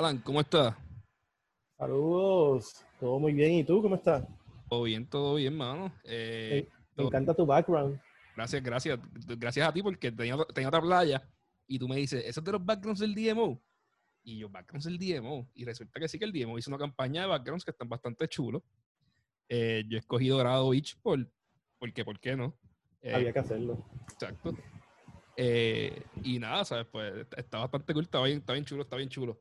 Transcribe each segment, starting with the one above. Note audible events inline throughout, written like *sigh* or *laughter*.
Alan, ¿cómo estás? Saludos, todo muy bien. ¿Y tú cómo estás? Todo bien, todo bien, mano. Eh, me, encanta tu background. Gracias, gracias. Gracias a ti porque tenía, tenía otra playa y tú me dices, ¿eso es de los backgrounds del DMO? Y yo, backgrounds del DMO. Y resulta que sí que el DMO hizo una campaña de backgrounds que están bastante chulos. Eh, yo he escogido Dorado Beach por, porque, ¿por qué no? Eh, Había que hacerlo. Exacto. Eh, y nada, ¿sabes? Pues está bastante cool, está bien, está bien chulo, está bien chulo.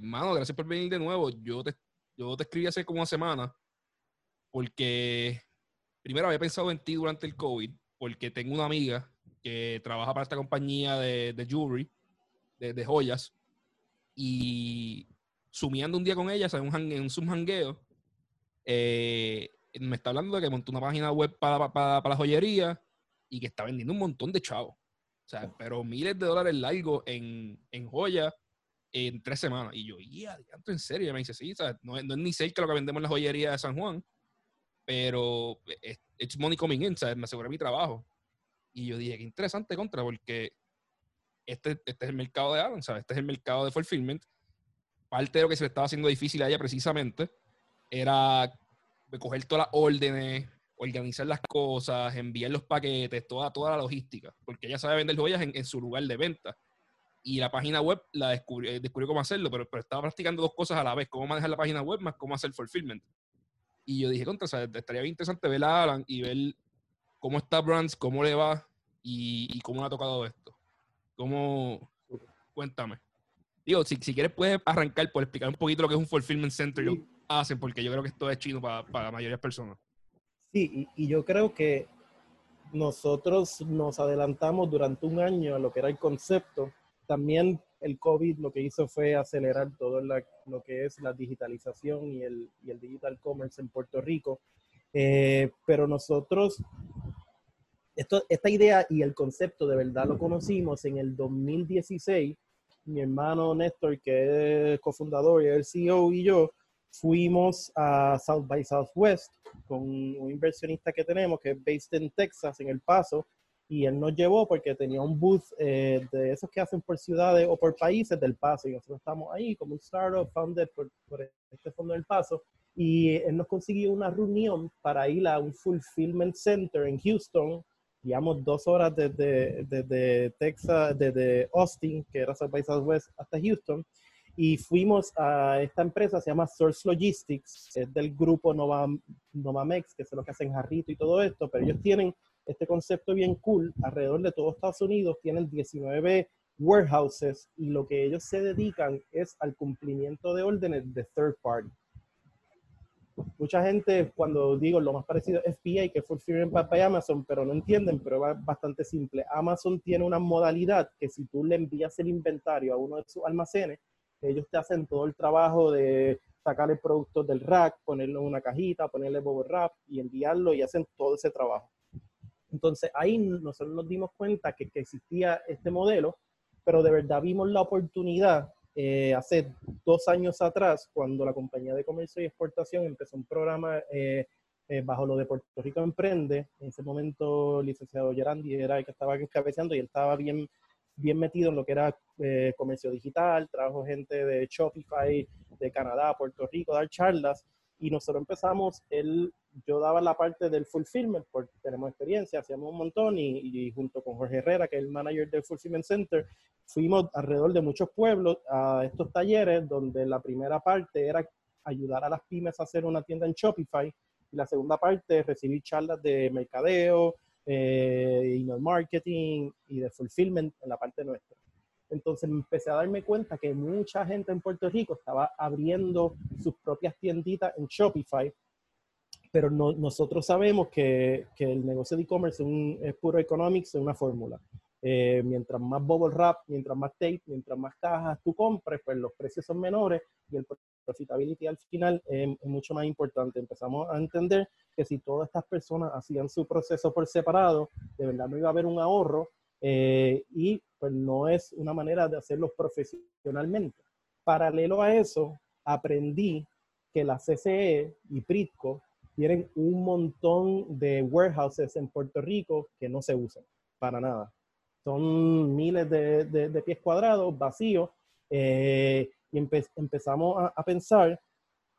Mano, gracias por venir de nuevo. Yo te, yo te escribí hace como una semana porque primero había pensado en ti durante el COVID, porque tengo una amiga que trabaja para esta compañía de, de jewelry, de, joyas, y sumiendo un día con ella, en un, en un hangueo, eh, me está hablando de que montó una página web para, para, la joyería y que está vendiendo un montón de chavos. O sea, pero miles de dólares largos en, en joyas en tres semanas. Y yo, ya, en serio. Y me dice, sí, No, es, no es ni cerca lo que vendemos en la joyería de San Juan, pero es, it's money coming in, ¿sabes? Me aseguré mi trabajo. Y yo dije, qué interesante contra, porque este, este es el mercado de Alan, ¿sabes? Este es el mercado de fulfillment. Parte de lo que se le estaba haciendo difícil a ella precisamente era coger todas las órdenes, organizar las cosas, enviar los paquetes, toda, toda la logística, porque ella sabe vender joyas en, su lugar de venta. Y la página web la descubrió, eh, descubrió cómo hacerlo, pero, pero, estaba practicando dos cosas a la vez, cómo manejar la página web más cómo hacer fulfillment. Y yo dije, contra, estaría bien interesante ver a Alan y ver cómo está Brands, cómo le va y, cómo le ha tocado esto. ¿Cómo? Cuéntame. Digo, si, si quieres puedes arrancar por explicar un poquito lo que es un fulfillment center y lo hacen, porque yo creo que esto es chino para, para la mayoría de personas. Sí, y, y, yo creo que nosotros nos adelantamos durante un año a lo que era el concepto. También el COVID lo que hizo fue acelerar todo lo que es la digitalización y el, y el digital commerce en Puerto Rico. Eh, pero nosotros, esta idea y el concepto de verdad lo conocimos en el 2016. Mi hermano Néstor, que es cofundador y el CEO, y yo fuimos a South by Southwest con un inversionista que tenemos que es based en Texas, en El Paso, y él nos llevó porque tenía un booth eh, de esos que hacen por ciudades o por países del Paso. Y nosotros estamos ahí como un startup founded por, este fondo del Paso. Y él nos consiguió una reunión para ir a un fulfillment center en Houston. Digamos dos horas desde, desde Texas, desde Austin, que era South by Southwest, hasta Houston y fuimos a esta empresa, se llama Source Logistics, es del grupo Nova, Novamex, que es lo que hacen jarrito y todo esto, pero ellos tienen este concepto bien cool, alrededor de todo Estados Unidos tienen 19 warehouses y lo que ellos se dedican es al cumplimiento de órdenes de third party. Mucha gente cuando digo lo más parecido es FBA, que es Fulfillment by Amazon, pero no entienden, pero es bastante simple. Amazon tiene una modalidad que si tú le envías el inventario a uno de sus almacenes, ellos te hacen todo el trabajo de sacar el producto del rack, ponerlo en una cajita, ponerle bubble wrap y enviarlo y hacen todo ese trabajo. Entonces ahí nosotros nos dimos cuenta que, existía este modelo, pero de verdad vimos la oportunidad eh, hace dos años atrás, cuando la compañía de comercio y exportación empezó un programa eh, eh, bajo lo de Puerto Rico Emprende. En ese momento, el licenciado Gerandi era el que estaba encabezando y él estaba bien, bien metido en lo que era comercio digital, trajo gente de Shopify, de Canadá, Puerto Rico, dar charlas. Y nosotros empezamos, él yo daba la parte del fulfillment, porque tenemos experiencia, hacíamos un montón y, junto con Jorge Herrera, que es el manager del Fulfillment Center, fuimos alrededor de muchos pueblos a estos talleres donde la primera parte era ayudar a las pymes a hacer una tienda en Shopify y la segunda parte recibir charlas de mercadeo, eh, email marketing y de fulfillment en la parte nuestra. Entonces empecé a darme cuenta que mucha gente en Puerto Rico estaba abriendo sus propias tienditas en Shopify pero nosotros sabemos que, que, el negocio de e-commerce es, puro economics, es una fórmula. Eh, mientras más bubble wrap, mientras más tape, mientras más cajas tú compres, pues los precios son menores y el profitability al final es, mucho más importante. Empezamos a entender que si todas estas personas hacían su proceso por separado, de verdad no iba a haber un ahorro eh, y pues no es una manera de hacerlo profesionalmente. Paralelo a eso, aprendí que la CCE y Pritco tienen un montón de warehouses en Puerto Rico que no se usan para nada. Son miles de, pies cuadrados vacíos Eh, y empezamos a, pensar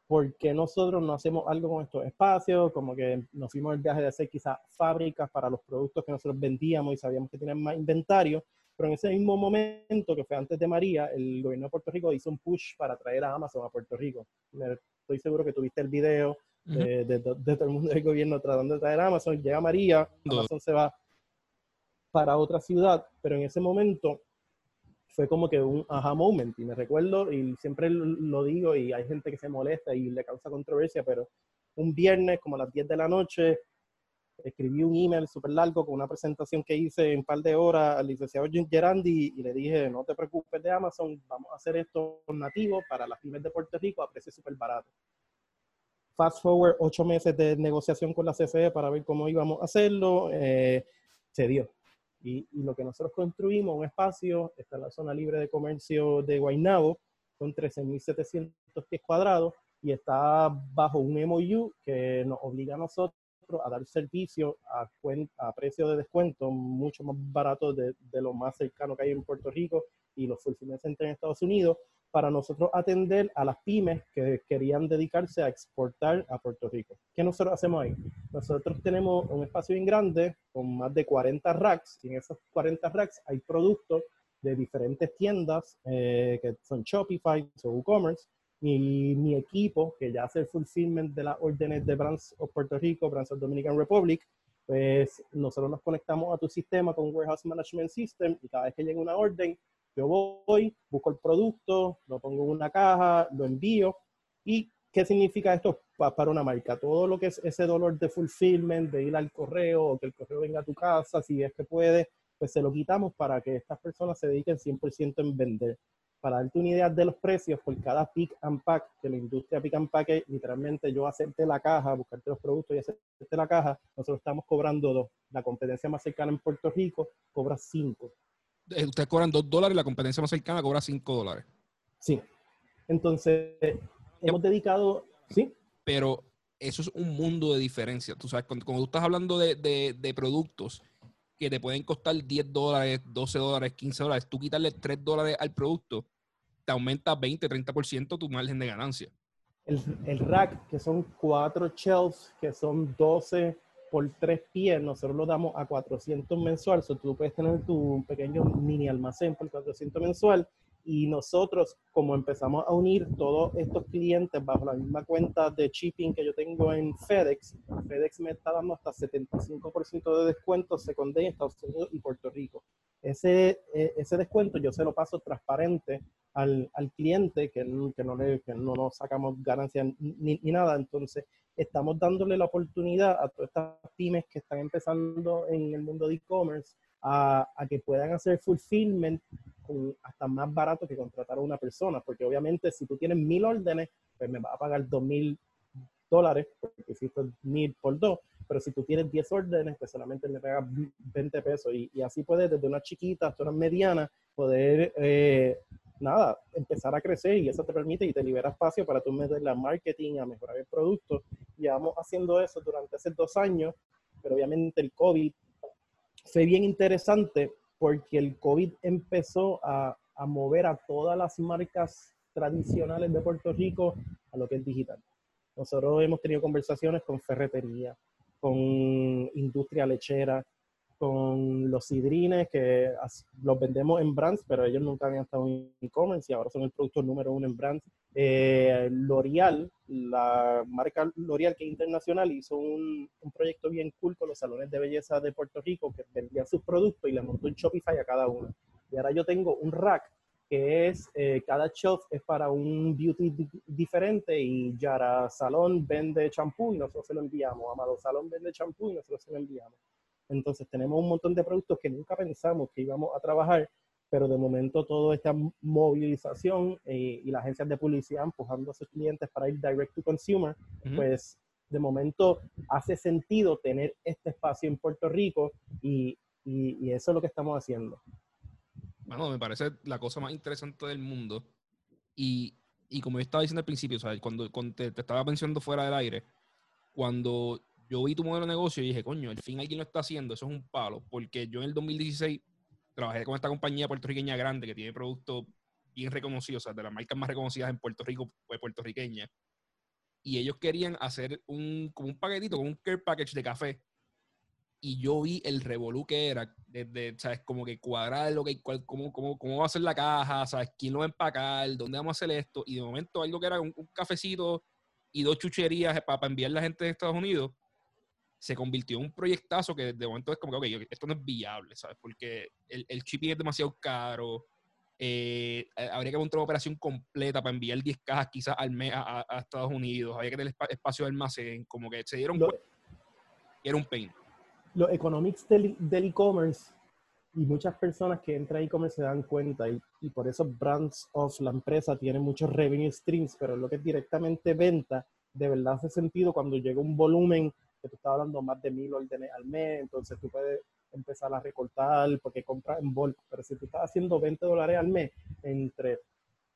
por qué nosotros no hacemos algo con estos espacios, como que nos fuimos el viaje de hacer quizás fábricas para los productos que nosotros vendíamos y sabíamos que tenían más inventario, pero en ese mismo momento, que fue antes de María, el gobierno de Puerto Rico hizo un push para traer a Amazon a Puerto Rico. Estoy seguro que tuviste el video de, todo el mundo del gobierno tratando de traer a Amazon. Llega María, Amazon se va para otra ciudad, pero en ese momento fue como que un aha moment. Y me recuerdo, y siempre lo digo, y hay gente que se molesta y le causa controversia, pero un viernes, como a las 10 de la noche, escribí un email súper largo con una presentación que hice en un par de horas al licenciado Jim Gerandi y le dije, no te preocupes de Amazon, vamos a hacer esto nativo para las pymes de Puerto Rico a precio súper barato. Fast forward, ocho meses de negociación con la CFE para ver cómo íbamos a hacerlo, eh, se dio. Y, y, lo que nosotros construimos, un espacio, está en la zona libre de comercio de Guaynabo, con 13.700 pies cuadrados, y está bajo un MOU que nos obliga a nosotros a dar servicio a, a precio de descuento mucho más barato de, de, lo más cercano que hay en Puerto Rico y los fulfillment centers en Estados Unidos para nosotros atender a las pymes que querían dedicarse a exportar a Puerto Rico. ¿Qué nosotros hacemos ahí? Nosotros tenemos un espacio bien grande con más de 40 racks y en esos 40 racks hay productos de diferentes tiendas eh, que son Shopify o WooCommerce mi, mi, equipo, que ya hace el fulfillment de las órdenes de Brands of Puerto Rico, Brands of Dominican Republic, pues nosotros nos conectamos a tu sistema con Warehouse Management System y cada vez que llega una orden, yo voy, busco el producto, lo pongo en una caja, lo envío. ¿Y qué significa esto para una marca? Todo lo que es ese dolor de fulfillment, de ir al correo o que el correo venga a tu casa, si es que puede, pues se lo quitamos para que estas personas se dediquen 100% en vender para darte una idea de los precios, por cada pick and pack, que la industria pick and pack es literalmente yo hacerte la caja, buscarte los productos y hacerte la caja, nosotros estamos cobrando dos. La competencia más cercana en Puerto Rico cobra cinco. Eh, ustedes cobran dos dólares y la competencia más cercana cobra cinco dólares. Sí. Entonces, hemos dedicado, ¿sí? Pero eso es un mundo de diferencia. Tú sabes, cuando, tú estás hablando de, de, de productos que te pueden costar 10 dólares, 12 dólares, 15 dólares, tú quitarle 3 dólares al producto, te aumenta 20, 30% tu margen de ganancia. El, el, rack, que son cuatro shelves, que son 12 por 3 pies, nosotros lo damos a 400 mensual. So, tú puedes tener tu pequeño mini almacén por 400 mensual y nosotros, como empezamos a unir todos estos clientes bajo la misma cuenta de shipping que yo tengo en FedEx, FedEx me está dando hasta 75% de descuento second en Estados Unidos y Puerto Rico. Ese, e, ese descuento yo se lo paso transparente al, al cliente, que, que, no le, que no nos sacamos ganancias ni, ni nada. Entonces, estamos dándole la oportunidad a todas estas pymes que están empezando en el mundo de e-commerce a, a, que puedan hacer fulfillment hasta más barato que contratar a una persona, porque obviamente si tú tienes mil órdenes, pues me vas a pagar dos mil dólares, porque hiciste mil por dos, pero si tú tienes 10 órdenes, pues solamente me pagas 20 pesos y, y, así puedes desde una chiquita hasta una mediana poder, eh, nada, empezar a crecer y eso te permite y te libera espacio para tú meter la marketing, a mejorar el producto. Llevamos haciendo eso durante hace dos años, pero obviamente el COVID fue bien interesante porque el COVID empezó a, a mover a todas las marcas tradicionales de Puerto Rico a lo que es digital. Nosotros hemos tenido conversaciones con ferretería, con industria lechera, con los sidrines que los vendemos en brands, pero ellos nunca habían estado en e-commerce y ahora son el producto número uno en brands. Eh, L'Oreal, la marca L'Oreal que es internacional, hizo un, proyecto bien cool con los salones de belleza de Puerto Rico que vendían sus productos y le montó un Shopify a cada uno. Y ahora yo tengo un rack que es, eh, cada shelf es para un beauty diferente y Yara Salón vende champú y nosotros se lo enviamos. Amado Salón vende champú y nosotros se lo enviamos. Entonces tenemos un montón de productos que nunca pensamos que íbamos a trabajar, pero de momento toda esta movilización eh, y las agencias de publicidad empujando a sus clientes para ir direct to consumer, pues de momento hace sentido tener este espacio en Puerto Rico y, y, eso es lo que estamos haciendo. Bueno, me parece la cosa más interesante del mundo. Y, y como yo estaba diciendo al principio, cuando, cuando te, te, estaba mencionando fuera del aire, cuando yo vi tu modelo de negocio y dije, coño, al fin alguien lo está haciendo, eso es un palo, porque yo en el 2016 trabajé con esta compañía puertorriqueña grande que tiene productos bien reconocidos, o sea, de las marcas más reconocidas en Puerto Rico, pues, puertorriqueña. Y ellos querían hacer un, como un paquetito, como un care package de café. Y yo vi el revolú que era, desde, ¿sabes? Como que cuadrar lo que, cuál, cómo, cómo, cómo va a ser la caja, ¿sabes? ¿Quién lo va a empacar? ¿Dónde vamos a hacer esto? Y de momento algo que era un, un cafecito y dos chucherías para, para enviar a la gente de Estados Unidos, se convirtió en un proyectazo que de momento es como que, ok, esto no es viable, ¿sabes? Porque el, el shipping es demasiado caro. eh, habría que montar una operación completa para enviar 10 cajas quizás al mes a, a- Estados Unidos. Habría que tener espa- espacio de almacén. Como que se dieron Lo- cuenta era un pain. los economics del e-commerce y muchas personas que entran a e-commerce se dan cuenta y, y por eso Brands of la empresa tiene muchos revenue streams, pero lo que es directamente venta, de verdad hace sentido cuando llega un volumen que tú estás hablando más de mil órdenes al mes, entonces tú puedes empezar a recortar porque compras en bulk, pero si tú estás haciendo 20 dólares al mes entre,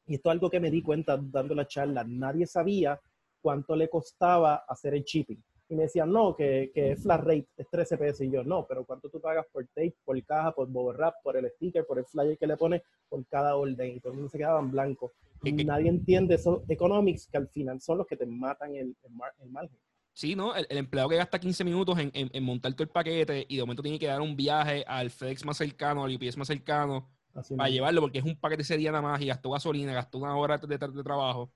y esto es algo que me di cuenta dando la charla, nadie sabía cuánto le costaba hacer el shipping y me decían, no, que, que es flat rate, es 13 pesos. Y yo, no, pero ¿cuánto tú pagas por tape, por caja, por bubble wrap, por el sticker, por el flyer que le pones, por cada orden? Y todo el mundo se quedaba en blanco. Nadie entiende esos economics que al final son los que te matan el, el, mar- el margen. Sí, ¿no? El, el empleado que gasta 15 minutos en, en, en montar todo el paquete y de momento tiene que dar un viaje al FedEx más cercano, al UPS más cercano, Así para mismo. llevarlo porque es un paquete ese día nada más y gastó gasolina, gastó una hora de, de- de trabajo.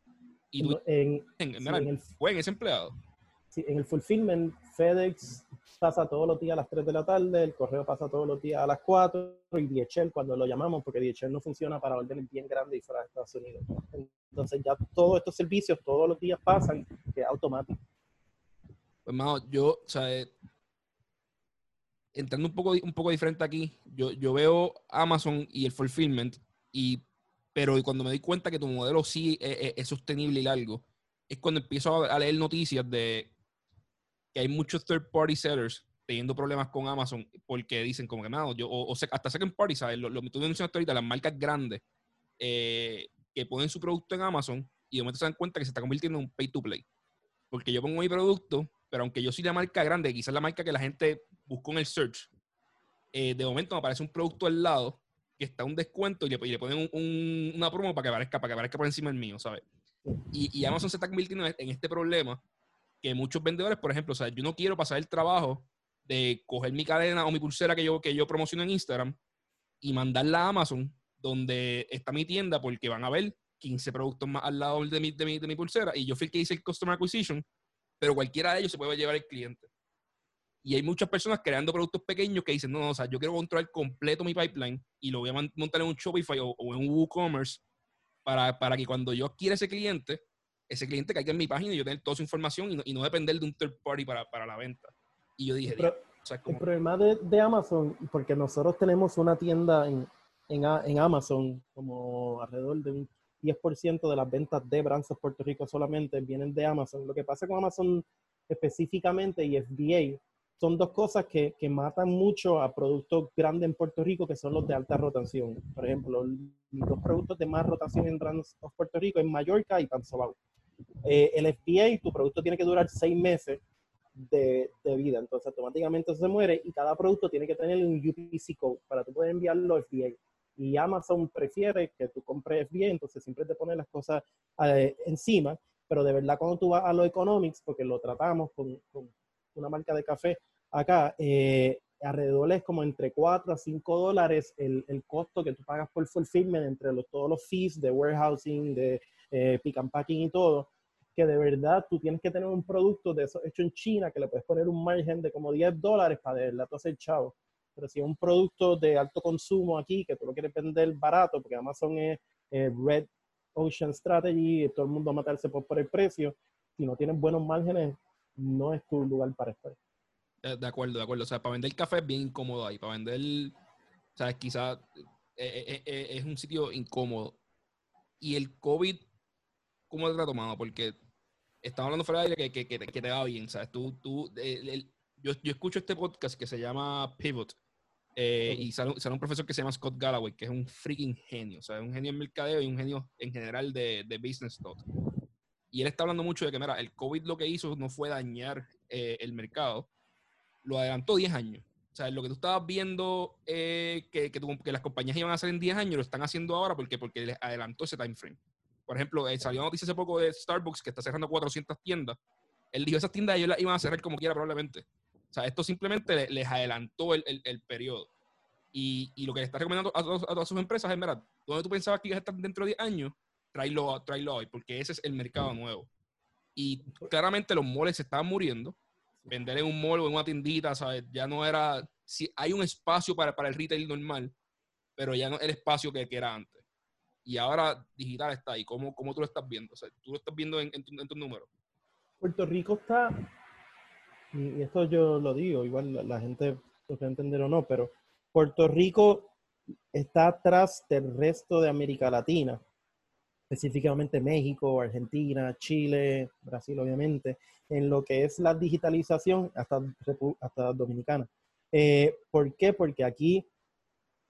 Y tú, en, en, mira, el, fue en ese empleado. sí, en el fulfillment, FedEx pasa todos los días a las 3 de la tarde, el correo pasa todos los días a las 4 y DHL cuando lo llamamos, porque DHL no funciona para órdenes bien grandes y fuera de Estados Unidos. Entonces ya todos estos servicios todos los días pasan, que es automático. Pues, mano, yo, o sea, eh, entrando un poco, un poco diferente aquí, yo, yo veo Amazon y el fulfillment, y, pero cuando me doy cuenta que tu modelo sí es, es- es sostenible y largo, es cuando empiezo a, a leer noticias de que hay muchos third party sellers teniendo problemas con Amazon porque dicen como que, mano, yo, o, o hasta second party, ¿sabes? Lo que tú mencionaste ahorita, las marcas grandes eh, que ponen su producto en Amazon y de momento se dan cuenta que se está convirtiendo en un pay to play. Porque yo pongo mi producto, pero aunque yo soy la marca grande, quizás la marca que la gente buscó en el search, eh, de momento me aparece un producto al lado que está un descuento y le, y le ponen un- un- una promo para que aparezca, para que aparezca por encima del mío, ¿sabes? Y, y Amazon se está convirtiendo en en este problema que muchos vendedores, por ejemplo, o sea, yo no quiero pasar el trabajo de coger mi cadena o mi pulsera que yo, que yo promociono en Instagram y mandarla a Amazon, donde está mi tienda, porque van a ver 15 productos más al lado de mi, de mi, de mi pulsera. Y yo fui el que hice el Customer Acquisition, pero cualquiera de ellos se puede llevar el cliente. Y hay muchas personas creando productos pequeños que dicen, no, no, o sea, yo quiero controlar completo mi pipeline y lo voy a montar en un Shopify o, o en un WooCommerce para, para que cuando yo adquiera ese cliente, ese cliente caiga en mi página y yo tener toda su información y no, y no depender de un third party para, para la venta. Y yo dije, Pero- o sea, es El como- problema de, de Amazon, porque nosotros tenemos una tienda en, en, en Amazon, como alrededor de un 10% de las ventas de Brands of Puerto Rico solamente vienen de Amazon. Lo que pasa con Amazon específicamente y FBA son dos cosas que, que matan mucho a productos grandes en Puerto Rico, que son los de alta rotación. Por ejemplo, dos productos de más rotación en Brands of Puerto Rico es Mallorca y Panzobau. Eh, el FBA, tu producto tiene que durar seis meses de, de vida. Entonces, automáticamente se muere y cada producto tiene que tener un UPC code para tú poder enviarlo FBA. Y Amazon prefiere que tú compres FBA, entonces siempre te pone las cosas eh, encima. Pero de verdad, cuando tú vas a los economics, porque lo tratamos con, con una marca de café acá, eh, alrededor es como entre 4 a 5 dólares el, el costo que tú pagas por fulfillment entre los, todos los fees de warehousing, de eh, pick and packing y todo que de verdad tú tienes que tener un producto de eso hecho en China que le puedes poner un margen de como 10 dólares para de verdad tú hacer chavo. Pero si es un producto de alto consumo aquí que tú lo quieres vender barato, porque Amazon es eh, Red Ocean Strategy, todo el mundo a matarse por, por el precio, si no tienes buenos márgenes, no es tu lugar para estar. De, acuerdo, de acuerdo. O sea, para vender café es bien incómodo ahí. Para vender, o sea, quizás es un sitio incómodo. Y el COVID, ¿cómo te ha tomado? Porque estamos hablando fuera de aire que, que, que, te, que te va bien, ¿sabes? Tú, tú, el, el, yo, yo escucho este podcast que se llama Pivot. Eh, y sale, sale, un profesor que se llama Scott Galloway, que es un freaking genio, o sea, un genio en mercadeo y un genio en general de, de business thought. Y él está hablando mucho de que, mira, el COVID lo que hizo no fue dañar eh, el mercado, lo adelantó 10 años. O sea, lo que tú estabas viendo eh, que, que, las compañías iban a hacer en 10 años, lo están haciendo ahora porque, porque les adelantó ese time frame. Por ejemplo, eh, salió noticia hace poco de Starbucks que está cerrando 400 tiendas. Él dijo, esas tiendas ellos las iban a cerrar como quiera probablemente. O sea, esto simplemente les, adelantó el, el, periodo. Y, y, lo que le está recomendando a, a, todas sus empresas es, mira, donde tú pensabas que ibas a estar dentro de 10 años, tráelo, tráelo hoy, porque ese es el mercado nuevo. Y claramente los moles se estaban muriendo. Vender en un mall o en una tiendita, ¿sabes? Ya no era. Si hay un espacio para, para el retail normal, pero ya no el espacio que, que era antes. Y ahora digital está ahí. ¿Cómo, cómo tú lo estás viendo? O sea, tú lo estás viendo en, en, tu, en números. Puerto Rico está, y esto yo lo digo, igual la, la gente lo puede entender o no, pero Puerto Rico está atrás del resto de América Latina específicamente México, Argentina, Chile, Brasil, obviamente, en lo que es la digitalización hasta, hasta Dominicana. Eh, ¿Por qué? Porque aquí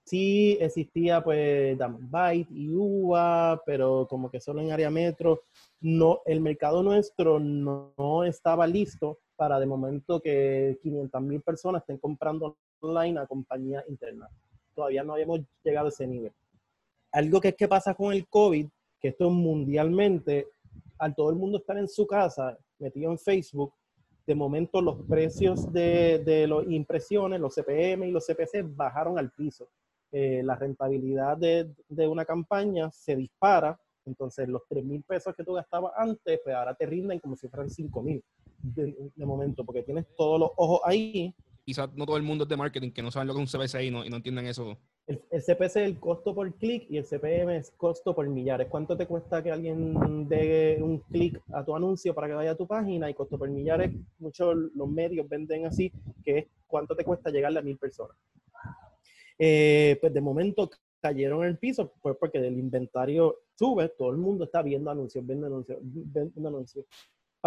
sí existía pues Byte y UVA, pero como que solo en área metro, no, el mercado nuestro no, no estaba listo para de momento que 500 mil personas estén comprando online a compañías internas. Todavía no habíamos llegado a ese nivel. Algo que es que pasa con el COVID que esto mundialmente, al todo el mundo estar en su casa, metido en Facebook, de momento los precios de, de las impresiones, los CPM y los CPC bajaron al piso. Eh, la rentabilidad de, de, una campaña se dispara, entonces los 3 mil pesos que tú gastabas antes, pues ahora te rinden como si fueran 5 mil de, de, momento, porque tienes todos los ojos ahí. Quizás no todo el mundo es de marketing, que no saben lo que es un CPC y no, y no entienden eso el, CPC es el costo por clic y el CPM es costo por millares. ¿Cuánto te cuesta que alguien dé un clic a tu anuncio para que vaya a tu página? Y costo por millares, muchos los medios venden así, que es cuánto te cuesta llegarle a mil personas. Eh, pues de momento cayeron en el piso, pues porque el inventario sube, todo el mundo está viendo anuncios, viendo anuncios, viendo anuncios.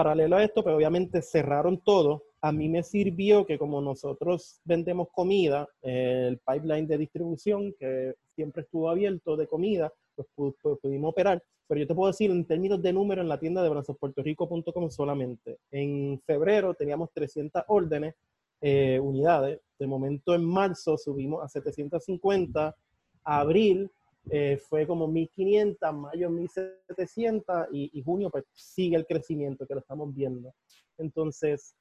Paralelo a esto, pues obviamente cerraron todo. A mí me sirvió que como nosotros vendemos comida, el pipeline de distribución que siempre estuvo abierto de comida, pues, pudimos operar. Pero yo te puedo decir en términos de número en la tienda de brazospuertorico.com solamente. En febrero teníamos 300 órdenes, eh, unidades. De momento en marzo subimos a 750. Abril eh, fue como 1500, mayo 1700 y, y, junio pues sigue el crecimiento que lo estamos viendo. Entonces,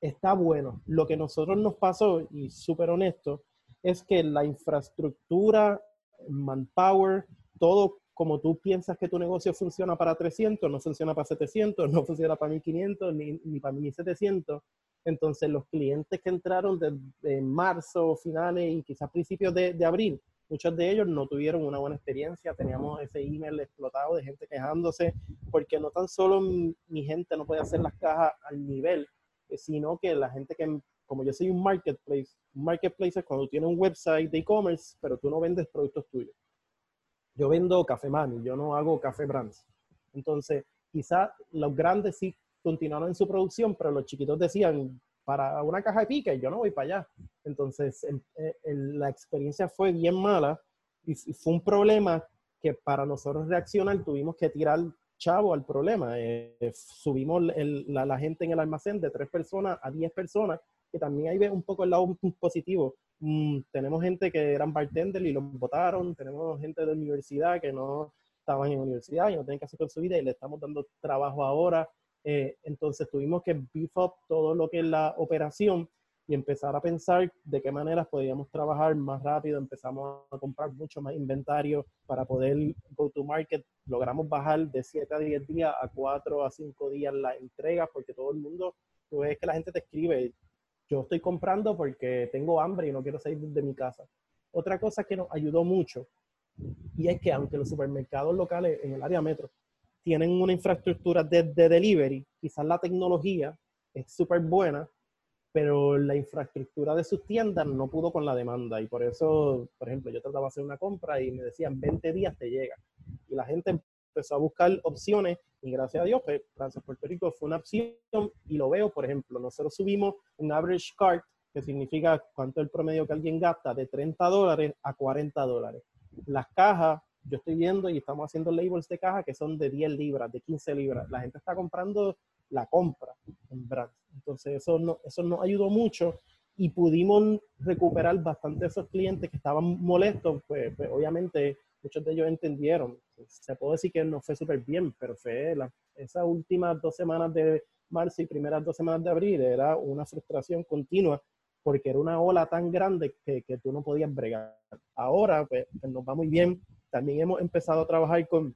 está bueno. Lo que nosotros nos pasó, y súper honesto, es que la infraestructura, manpower, todo como tú piensas que tu negocio funciona para 300, no funciona para 700, no funciona para 1500, ni, ni para 1700. Entonces, los clientes que entraron de, marzo, finales y quizás principios de, de abril, muchos de ellos no tuvieron una buena experiencia. Teníamos ese email explotado de gente quejándose, porque no tan solo mi, gente no puede hacer las cajas al nivel, eh, sino que la gente que, como yo soy un marketplace, un marketplace es cuando tienes un website de e-commerce, pero tú no vendes productos tuyos. Yo vendo Café Mami, yo no hago Café Brands. Entonces, quizás los grandes sí continuaron en su producción, pero los chiquitos decían, para una caja de pique, yo no voy para allá. Entonces, la experiencia fue bien mala y, fue un problema que para nosotros reaccionar tuvimos que tirar chavo al problema. Eh, subimos la, gente en el almacén de tres personas a diez personas, que también ahí ve un poco el lado positivo. Mm, tenemos gente que eran bartender y los votaron, tenemos gente de universidad que no estaban en la universidad y no tienen que hacer con su vida y le estamos dando trabajo ahora. Eh, entonces tuvimos que beef up todo lo que es la operación y empezar a pensar de qué maneras podíamos trabajar más rápido. Empezamos a comprar mucho más inventario para poder go to market. Logramos bajar de 7 a 10 días a 4 a 5 días la entrega porque todo el mundo, tú ves que la gente te escribe, yo estoy comprando porque tengo hambre y no quiero salir de mi casa. Otra cosa que nos ayudó mucho y es que aunque los supermercados locales en el área metro tienen una infraestructura de, delivery, quizás la tecnología es súper buena, pero la infraestructura de sus tiendas no pudo con la demanda y por eso, por ejemplo, yo trataba de hacer una compra y me decían 20 días te llega. Y la gente empezó a buscar opciones y gracias a Dios, pues, Francia Puerto Rico fue una opción y lo veo, por ejemplo, nosotros subimos un average cart, que significa cuánto es el promedio que alguien gasta, de 30 dólares a 40 dólares. Las cajas yo estoy viendo y estamos haciendo labels de caja que son de 10 libras, de 15 libras. La gente está comprando la compra en brands. Entonces, eso, no, eso nos ayudó mucho y pudimos recuperar bastante esos clientes que estaban molestos, pues, pues obviamente muchos de ellos entendieron. Se puede decir que no fue súper bien, pero fue la, esas últimas dos semanas de marzo y primeras dos semanas de abril era una frustración continua porque era una ola tan grande que, que tú no podías bregar. Ahora, pues, pues, nos va muy bien. También hemos empezado a trabajar con,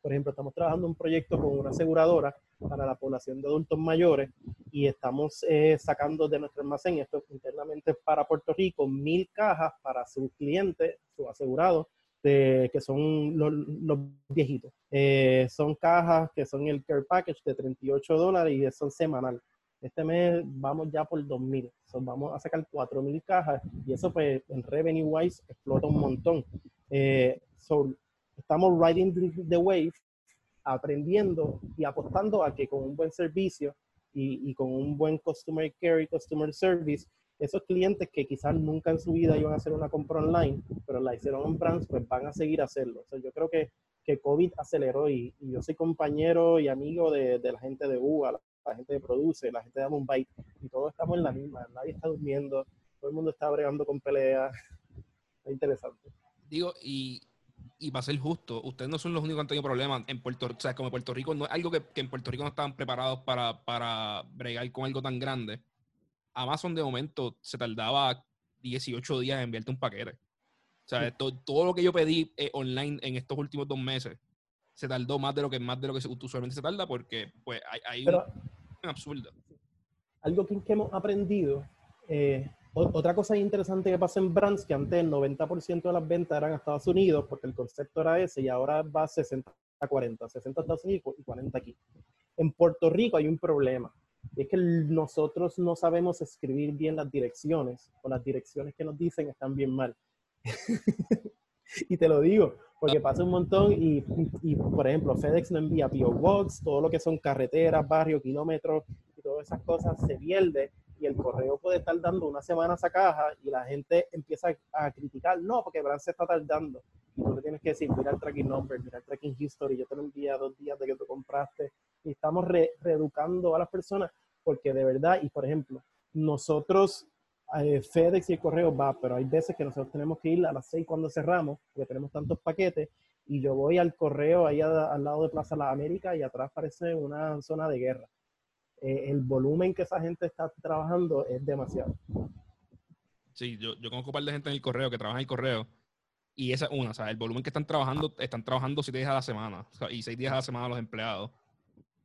por ejemplo, estamos trabajando un proyecto con una aseguradora para la población de adultos mayores y estamos eh, sacando de nuestro almacén, esto internamente para Puerto Rico, mil cajas para sus clientes, sus asegurados, que son los, viejitos. Eh, son cajas que son el Care Package de 38 dólares y son semanal. Este mes vamos ya por 2.000. vamos a sacar 4.000 cajas y eso pues en revenue wise explota un montón. Eh, estamos riding the wave, aprendiendo y apostando a que con un buen servicio y, y, con un buen customer care y customer service, esos clientes que quizás nunca en su vida iban a hacer una compra online, pero la hicieron en brands, pues van a seguir a hacerlo. O sea, yo creo que, que COVID aceleró y, yo soy compañero y amigo de, de la gente de UA, la gente que produce, la gente de Mumbai, y todos estamos en la misma, nadie está durmiendo, todo el mundo está bregando con peleas. *laughs* Es interesante. Digo, y, y para ser justo, ustedes no son los únicos que han tenido problemas en Puerto Rico. O sea, como Puerto Rico, no algo que, que, en Puerto Rico no estaban preparados para, para bregar con algo tan grande. Amazon de momento se tardaba 18 días en enviarte un paquete. O sea, todo lo que yo pedí eh, online en estos últimos dos meses se tardó más de lo que más de lo que usualmente se tarda porque pues hay, hay un, absurdo. Algo que, hemos aprendido, eh, otra cosa interesante que pasa en Brands, que antes el 90% de las ventas eran a Estados Unidos, porque el concepto era ese, y ahora va 60 a 40, 60 a Estados Unidos y 40 aquí. En Puerto Rico hay un problema, y es que nosotros no sabemos escribir bien las direcciones, o las direcciones que nos dicen están bien mal. *laughs* y te lo digo, porque pasa un montón y, y, por ejemplo, FedEx no envía PO Box, todo lo que son carreteras, barrios, kilómetros y todas esas cosas se pierde y el correo puede estar dando una semana esa caja y la gente empieza a, criticar, no, porque Brand se está tardando. Y tú le tienes que decir, mira el tracking number, mira el tracking history, yo te lo envié dos días de que tú compraste. Y estamos reeducando a las personas porque de verdad, y por ejemplo, nosotros eh, FedEx y el correo va, pero hay veces que nosotros tenemos que ir a las 6 cuando cerramos, porque tenemos tantos paquetes, y yo voy al correo ahí al lado de Plaza La América y atrás parece una zona de guerra. Eh, el volumen que esa gente está trabajando es demasiado. Sí, yo, yo conozco un par de gente en el correo que trabaja en el correo y esa es una, o sea, el volumen que están trabajando, están trabajando siete días a la semana y seis días a la semana los empleados.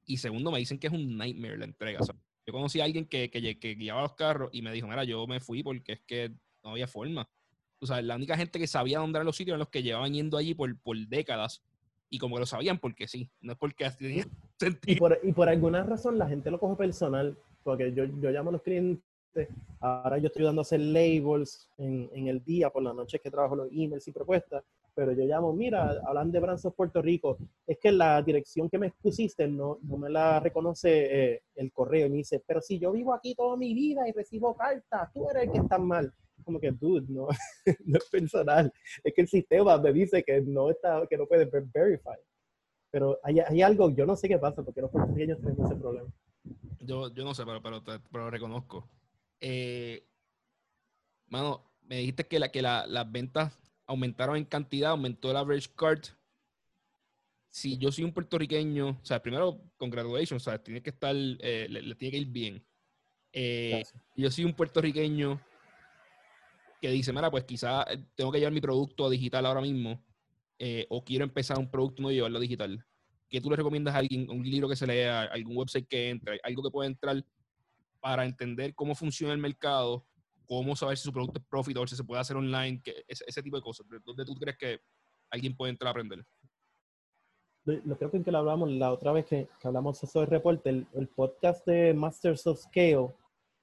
Y segundo, me dicen que es un nightmare la entrega. O sea, yo conocí a alguien que, que, que, guiaba los carros y me dijo, mira, yo me fui porque es que no había forma. O sea, la única gente que sabía dónde eran los sitios eran los que llevaban yendo allí por, por décadas. Y como que lo sabían porque sí, no es porque tenía *laughs* sentido. Y por, y por alguna razón la gente lo coge personal, porque yo, yo llamo a los clientes, ahora yo estoy dando a hacer labels en, en el día, por la noche que trabajo los emails y propuestas, pero yo llamo, mira, hablan de Brands Puerto Rico, es que la dirección que me pusiste no, no me la reconoce eh, el correo y me dice, pero si yo vivo aquí toda mi vida y recibo cartas, tú eres el que está mal. Como que, dude, no, *laughs* no es personal, es que el sistema me dice que no, está, que no puede verify. Pero hay, hay algo, yo no sé qué pasa, porque los puertorriqueños tienen ese problema. Yo, yo no sé, pero, pero, pero lo reconozco. Eh, mano, me dijiste que, la, que la, las ventas aumentaron en cantidad, aumentó el average card. Si yo soy un puertorriqueño, o sea, primero, congratulations, o sea, tiene que estar, eh, le, tiene que ir bien. Eh, yo soy un puertorriqueño que dice, mira, pues quizá eh, tengo que llevar mi producto a digital ahora mismo, o quiero empezar un producto no llevarlo digital. ¿Qué tú le recomiendas a alguien? Un libro que se lea, algún website que entre, algo que pueda entrar para entender cómo funciona el mercado cómo saber si su producto es profitable, si se puede hacer online, ese, tipo de cosas. ¿Dónde tú crees que alguien puede entrar a aprender? Lo creo que, que lo hablamos la otra vez que, hablamos sobre el reporte, el, podcast de Masters of Scale,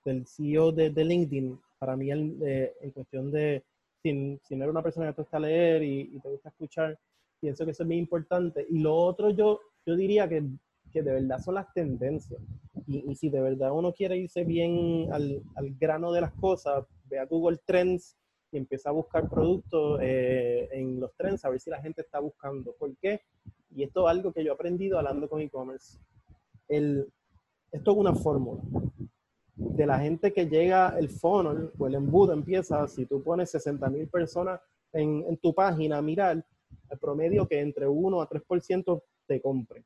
del CEO de LinkedIn, para mí eh, en cuestión de, si, si, no eres una persona que te gusta leer y, y, te gusta escuchar, pienso que eso es muy importante. Y lo otro yo, yo diría que, que de verdad son las tendencias. Y, si de verdad uno quiere irse bien al, al, grano de las cosas, ve a Google Trends y empieza a buscar productos eh, en los trends, a ver si la gente está buscando. ¿Por qué? Y esto es algo que yo he aprendido hablando con e-commerce. Esto es una fórmula. De la gente que llega el funnel o el embudo empieza, si tú pones 60 mil personas en, en, tu página a mirar, el promedio que entre 1 a 3% te compre.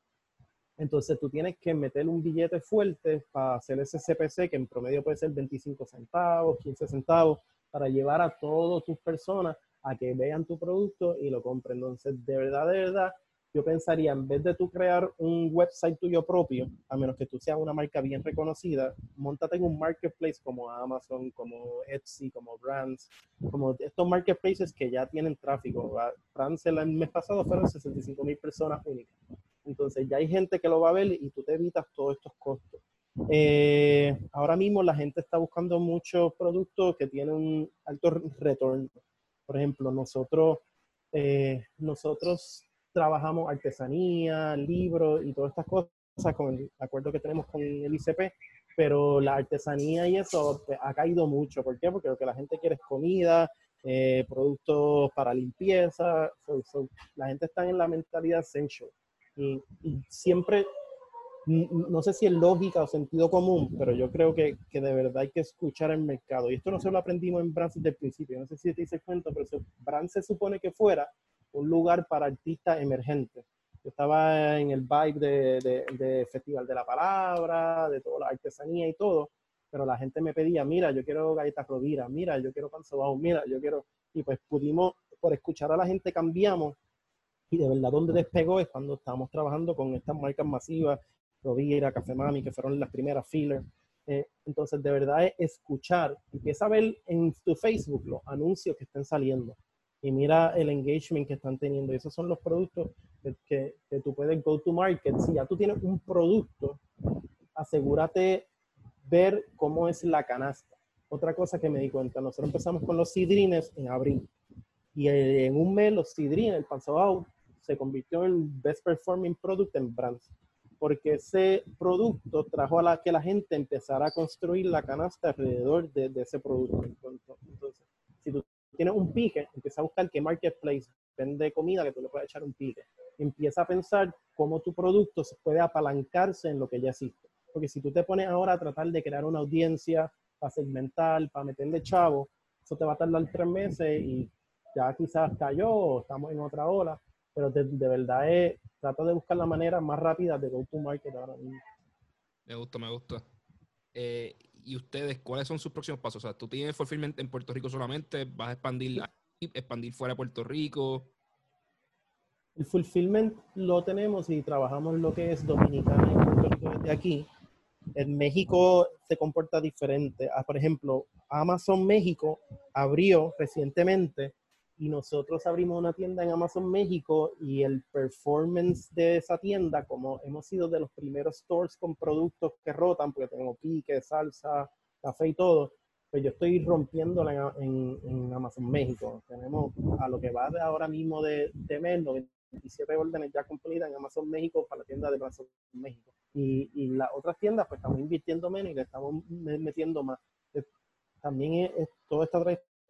Entonces tú tienes que meter un billete fuerte para hacer ese CPC, que en promedio puede ser 25 centavos, 15 centavos, para llevar a todas tus personas a que vean tu producto y lo compren. Entonces, de verdad, de verdad, yo pensaría, en vez de tú crear un website tuyo propio, a menos que tú seas una marca bien reconocida, montate en un marketplace como Amazon, como Etsy, como Brands, como estos marketplaces que ya tienen tráfico. Brands el mes pasado fueron 65 mil personas únicas. Entonces ya hay gente que lo va a ver y tú te evitas todos estos costos. Eh, ahora mismo la gente está buscando muchos productos que tienen un alto retorno. Por ejemplo, nosotros, eh, nosotros trabajamos artesanía, libros y todas estas cosas con el acuerdo que tenemos con el ICP, pero la artesanía y eso pues, ha caído mucho. ¿Por qué? Porque lo que la gente quiere es comida, eh, productos para limpieza. la gente está en la mentalidad essential. Y, siempre, no sé si es lógica o sentido común, pero yo creo que, que, de verdad hay que escuchar el mercado. Y esto no se lo aprendimos en Brands desde el principio. No sé si te dices cuenta, pero Brands se supone que fuera un lugar para artistas emergentes. Yo estaba en el vibe de, Festival de la Palabra, de toda la artesanía y todo, pero la gente me pedía, mira, yo quiero galletas Rovira, mira, yo quiero pan sobao, mira, yo quiero... Y pues pudimos, por escuchar a la gente cambiamos y de verdad donde despegó es cuando estábamos trabajando con estas marcas masivas, Rovira, Café Mami, que fueron las primeras fillers. Eh, entonces, de verdad es escuchar, empieza a ver en tu Facebook los anuncios que están saliendo y mira el engagement que están teniendo. Y esos son los productos que, que, tú puedes go to market. Si ya tú tienes un producto, asegúrate ver cómo es la canasta. Otra cosa que me di cuenta, nosotros empezamos con los sidrines en abril. Y en un mes los sidrines, el panzabao, se convirtió en best performing product en brands. Porque ese producto trajo a la que la gente empezara a construir la canasta alrededor de, de ese producto. Entonces, si tú tienes un pique, empieza a buscar qué marketplace vende comida que tú le puedes echar un pique. Empieza a pensar cómo tu producto se puede apalancarse en lo que ya existe. Porque si tú te pones ahora a tratar de crear una audiencia para segmentar, para meterle chavo, eso te va a tardar tres meses y ya quizás cayó o estamos en otra ola. Pero de, verdad es, trata de buscar la manera más rápida de go to market ahora mismo. Me gusta, me gusta. Eh, ¿Y ustedes cuáles son sus próximos pasos? O sea, tú tienes fulfillment en Puerto Rico solamente, vas a expandir, expandir fuera de Puerto Rico. El fulfillment lo tenemos y trabajamos lo que es Dominicana y Puerto Rico desde aquí. En México se comporta diferente. Ah, por ejemplo, Amazon México abrió recientemente y nosotros abrimos una tienda en Amazon México y el performance de esa tienda, como hemos sido de los primeros stores con productos que rotan, porque tenemos pique, salsa, café y todo, pues yo estoy rompiéndola en, en, Amazon México. Tenemos a lo que va de ahora mismo de, de mes, 97 órdenes ya cumplidas en Amazon México para la tienda de Amazon México. Y, y las otras tiendas, pues estamos invirtiendo menos y le estamos metiendo más. También es, toda esta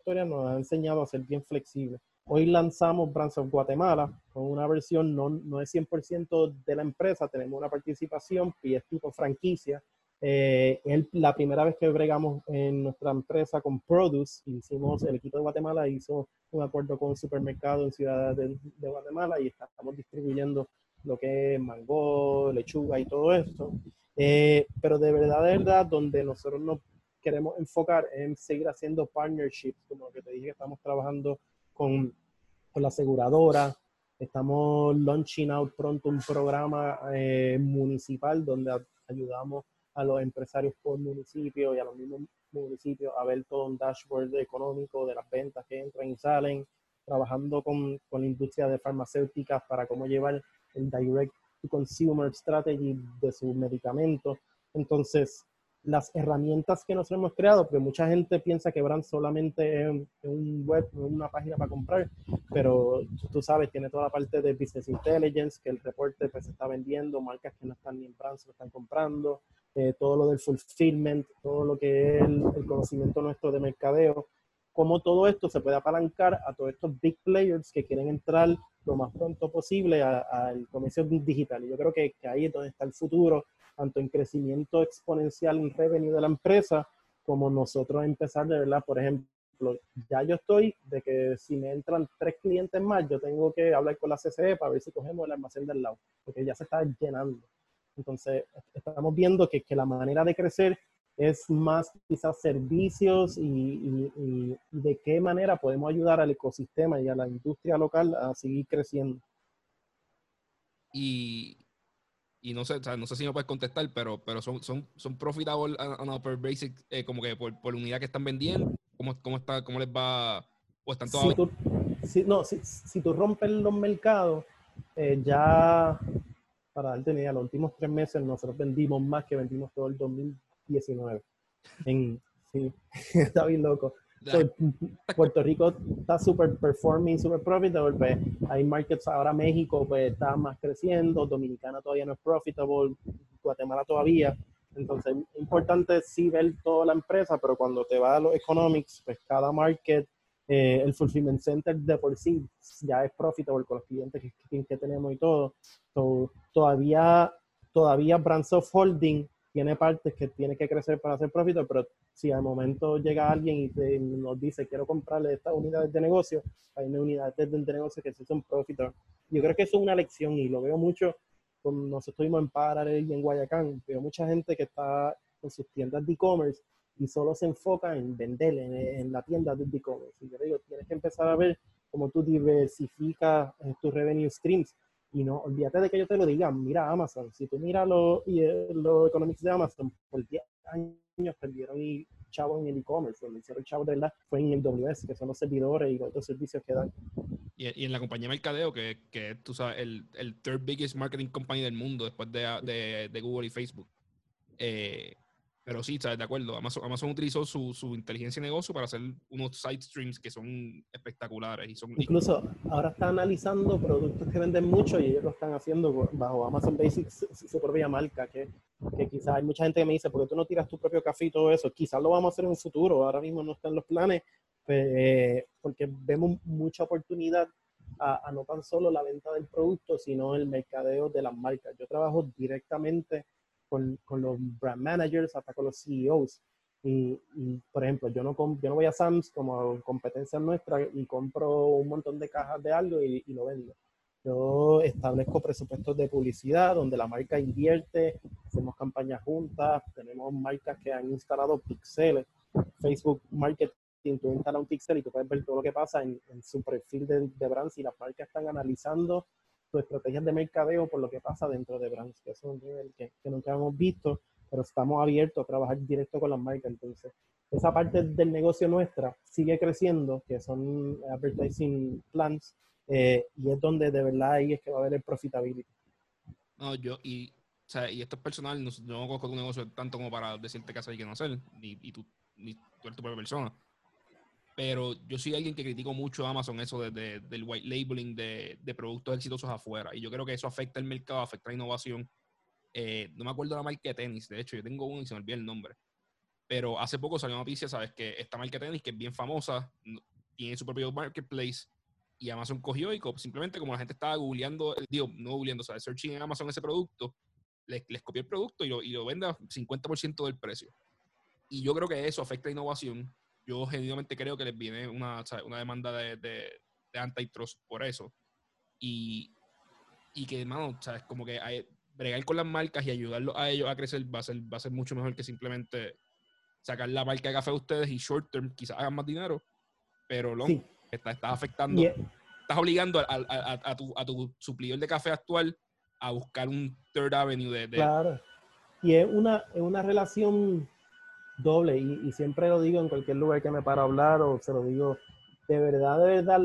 historia nos ha enseñado a ser bien flexibles. Hoy lanzamos Brands of Guatemala con una versión, no, no es 100% de la empresa, tenemos una participación y es tipo franquicia. Eh, es la primera vez que bregamos en nuestra empresa con Produce, hicimos, el equipo de Guatemala hizo un acuerdo con un supermercado en Ciudad de, Guatemala y estamos distribuyendo lo que es mango, lechuga y todo esto. Eh, pero de verdad, de verdad, donde nosotros nos queremos enfocar en seguir haciendo partnerships, como lo que te dije, estamos trabajando con, la aseguradora, estamos launching out pronto un programa eh, municipal donde ayudamos a los empresarios por municipio y a los mismos municipios a ver todo un dashboard económico de las ventas que entran y salen, trabajando con, con la industria de farmacéuticas para cómo llevar el direct to consumer strategy de sus medicamentos. Entonces, las herramientas que nosotros hemos creado, porque mucha gente piensa que Brand solamente es un web, una página para comprar, pero tú sabes, tiene toda la parte de Business Intelligence, que el reporte pues está vendiendo, marcas que no están ni en Brand se lo están comprando, eh, todo lo del fulfillment, todo lo que es el, conocimiento nuestro de mercadeo, cómo todo esto se puede apalancar a todos estos big players que quieren entrar lo más pronto posible al comercio digital. Y yo creo que, que ahí es donde está el futuro tanto en crecimiento exponencial en revenue de la empresa, como nosotros empezar de verdad, por ejemplo, ya yo estoy de que si me entran tres clientes más, yo tengo que hablar con la CCE para ver si cogemos el almacén del lado, porque ya se está llenando. Entonces, estamos viendo que, que la manera de crecer es más quizás servicios y, de qué manera podemos ayudar al ecosistema y a la industria local a seguir creciendo. Y, y no sé, no sé si me puedes contestar, pero, pero son, son, son profitable on per basic, eh, como que por, por, unidad que están vendiendo, ¿cómo, cómo, está, cómo les va? ¿O están Si tú, si, no, si, si, tú rompes los mercados, eh, ya, para darte idea, los últimos tres meses nosotros vendimos más que vendimos todo el 2019. En, sí, *laughs* está bien loco. Puerto Rico está super performing, super profitable. Pues, hay markets ahora México pues está más creciendo, Dominicana todavía no es profitable, Guatemala todavía. Entonces, es importante sí ver toda la empresa, pero cuando te va a los economics, pues cada market, eh, el fulfillment center de por sí ya es profitable con los clientes que, que tenemos y todo. todavía, todavía Brands of Holding tiene partes que tiene que crecer para hacer profit, pero si al momento llega alguien y nos dice quiero comprarle estas unidades de negocio, hay unidades de, negocio que sí son profit. Yo creo que eso es una lección y lo veo mucho, con, nosotros estuvimos en Paralel y en Guayacán, veo mucha gente que está con sus tiendas de e-commerce y solo se enfoca en vender en, la tienda de e-commerce. Y yo digo, tienes que empezar a ver cómo tú diversificas eh, tus revenue streams y no, olvídate de que yo te lo diga, mira Amazon, si tú miras los lo economics de Amazon, por 10 años perdieron y chavo en el e-commerce, cuando hicieron chavo de verdad fue en el WS, que son los servidores y otros servicios que dan. Y, en la compañía Mercadeo, que, que tú sabes, el, el, third biggest marketing company del mundo después de, de, de Google y Facebook. Eh, pero sí, ¿sabes? De acuerdo. Amazon, Amazon utilizó su, su, inteligencia de negocio para hacer unos side streams que son espectaculares. Y son, Incluso ahora está analizando productos que venden mucho y ellos lo están haciendo bajo Amazon Basics, su, propia marca. Que, que quizás hay mucha gente que me dice, ¿por qué tú no tiras tu propio café y todo eso? Quizás lo vamos a hacer en un futuro. Ahora mismo no están los planes, pues, porque vemos mucha oportunidad a, a no tan solo la venta del producto, sino el mercadeo de las marcas. Yo trabajo directamente con, con, los brand managers, hasta con los CEOs. Y, por ejemplo, yo no, yo no voy a Sam's como competencia nuestra y compro un montón de cajas de algo y, lo vendo. Yo establezco presupuestos de publicidad donde la marca invierte, hacemos campañas juntas, tenemos marcas que han instalado pixeles, Facebook Marketing, tú instalas un pixel y tú puedes ver todo lo que pasa en, su perfil de, de brands y las marcas están analizando sus estrategias de mercadeo por lo que pasa dentro de brands, que es un nivel que, que nunca hemos visto, pero estamos abiertos a trabajar directo con las marcas. Entonces, esa parte del negocio nuestra sigue creciendo, que son advertising plans, eh, y es donde de verdad ahí es que va a haber el profitability. No, yo, y, o sea, y esto es personal, no, yo no conozco tu negocio tanto como para decirte qué hacer y qué no hacer, ni, y tú, ni tú eres tu propia persona pero yo soy alguien que critico mucho a Amazon eso de, del white labeling de, de, productos exitosos afuera. Y yo creo que eso afecta el mercado, afecta la innovación. Eh, no me acuerdo de la marca de tenis, de hecho, yo tengo uno y se me olvidó el nombre. Pero hace poco salió noticia, ¿sabes? Que esta marca de tenis, que es bien famosa, tiene su propio marketplace y Amazon cogió y simplemente como la gente estaba googleando, eh, digo, no googleando, ¿sabes? Searching en Amazon ese producto, les, les copió el producto y lo, y lo vende a 50% del precio. Y yo creo que eso afecta la innovación yo genuinamente creo que les viene una, una demanda de, de, de, antitrust por eso. Y, y que, hermano, ¿sabes? Como que hay, bregar con las marcas y ayudarlos a ellos a crecer va a ser, va a ser mucho mejor que simplemente sacar la marca de café de ustedes y short term quizás hagan más dinero, pero long sí. estás está afectando, estás obligando a, a, a, tu, a tu suplidor de café actual a buscar un third avenue de... de claro. Y es una, es una relación doble y, siempre lo digo en cualquier lugar que me paro a hablar o se lo digo de verdad, de verdad,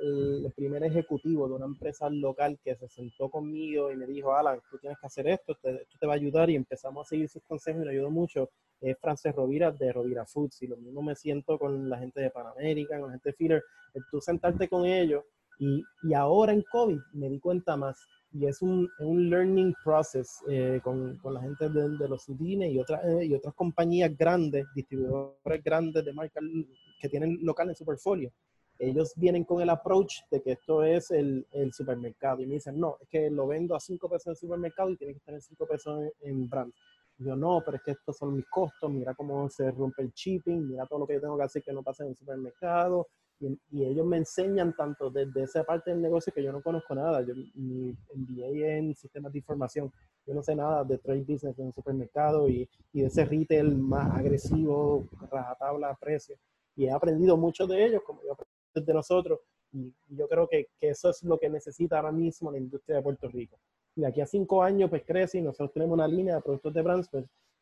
el primer ejecutivo de una empresa local que se sentó conmigo y me dijo, Alan, tú tienes que hacer esto, esto te va a ayudar y empezamos a seguir sus consejos y me ayudó mucho, es Frances Rovira de Rovira Foods y lo mismo me siento con la gente de Panamérica, con la gente de Feeder, tú sentarte con ellos y, y ahora en COVID me di cuenta más y es un, un learning process eh, con, con, la gente de, de los cines y otras, eh, y otras compañías grandes, distribuidores grandes de marcas que tienen local en su portfolio. ellos vienen con el approach de que esto es el, el, supermercado y me dicen, no, es que lo vendo a 5 pesos en supermercado y tiene que estar en 5 pesos en, en brand. Yo no, pero es que estos son mis costos, mira cómo se rompe el shipping, mira todo lo que yo tengo que hacer que no pase en el supermercado. Y, ellos me enseñan tanto desde esa parte del negocio que yo no conozco nada. Yo mi MBA en sistemas de información, yo no sé nada de trade business en el supermercado y, y de ese retail más agresivo, rajatabla, precio. Y he aprendido mucho de ellos, como yo aprendí de nosotros. Y yo creo que, que eso es lo que necesita ahora mismo la industria de Puerto Rico de aquí a cinco años pues crece y nosotros tenemos una línea de productos de brands,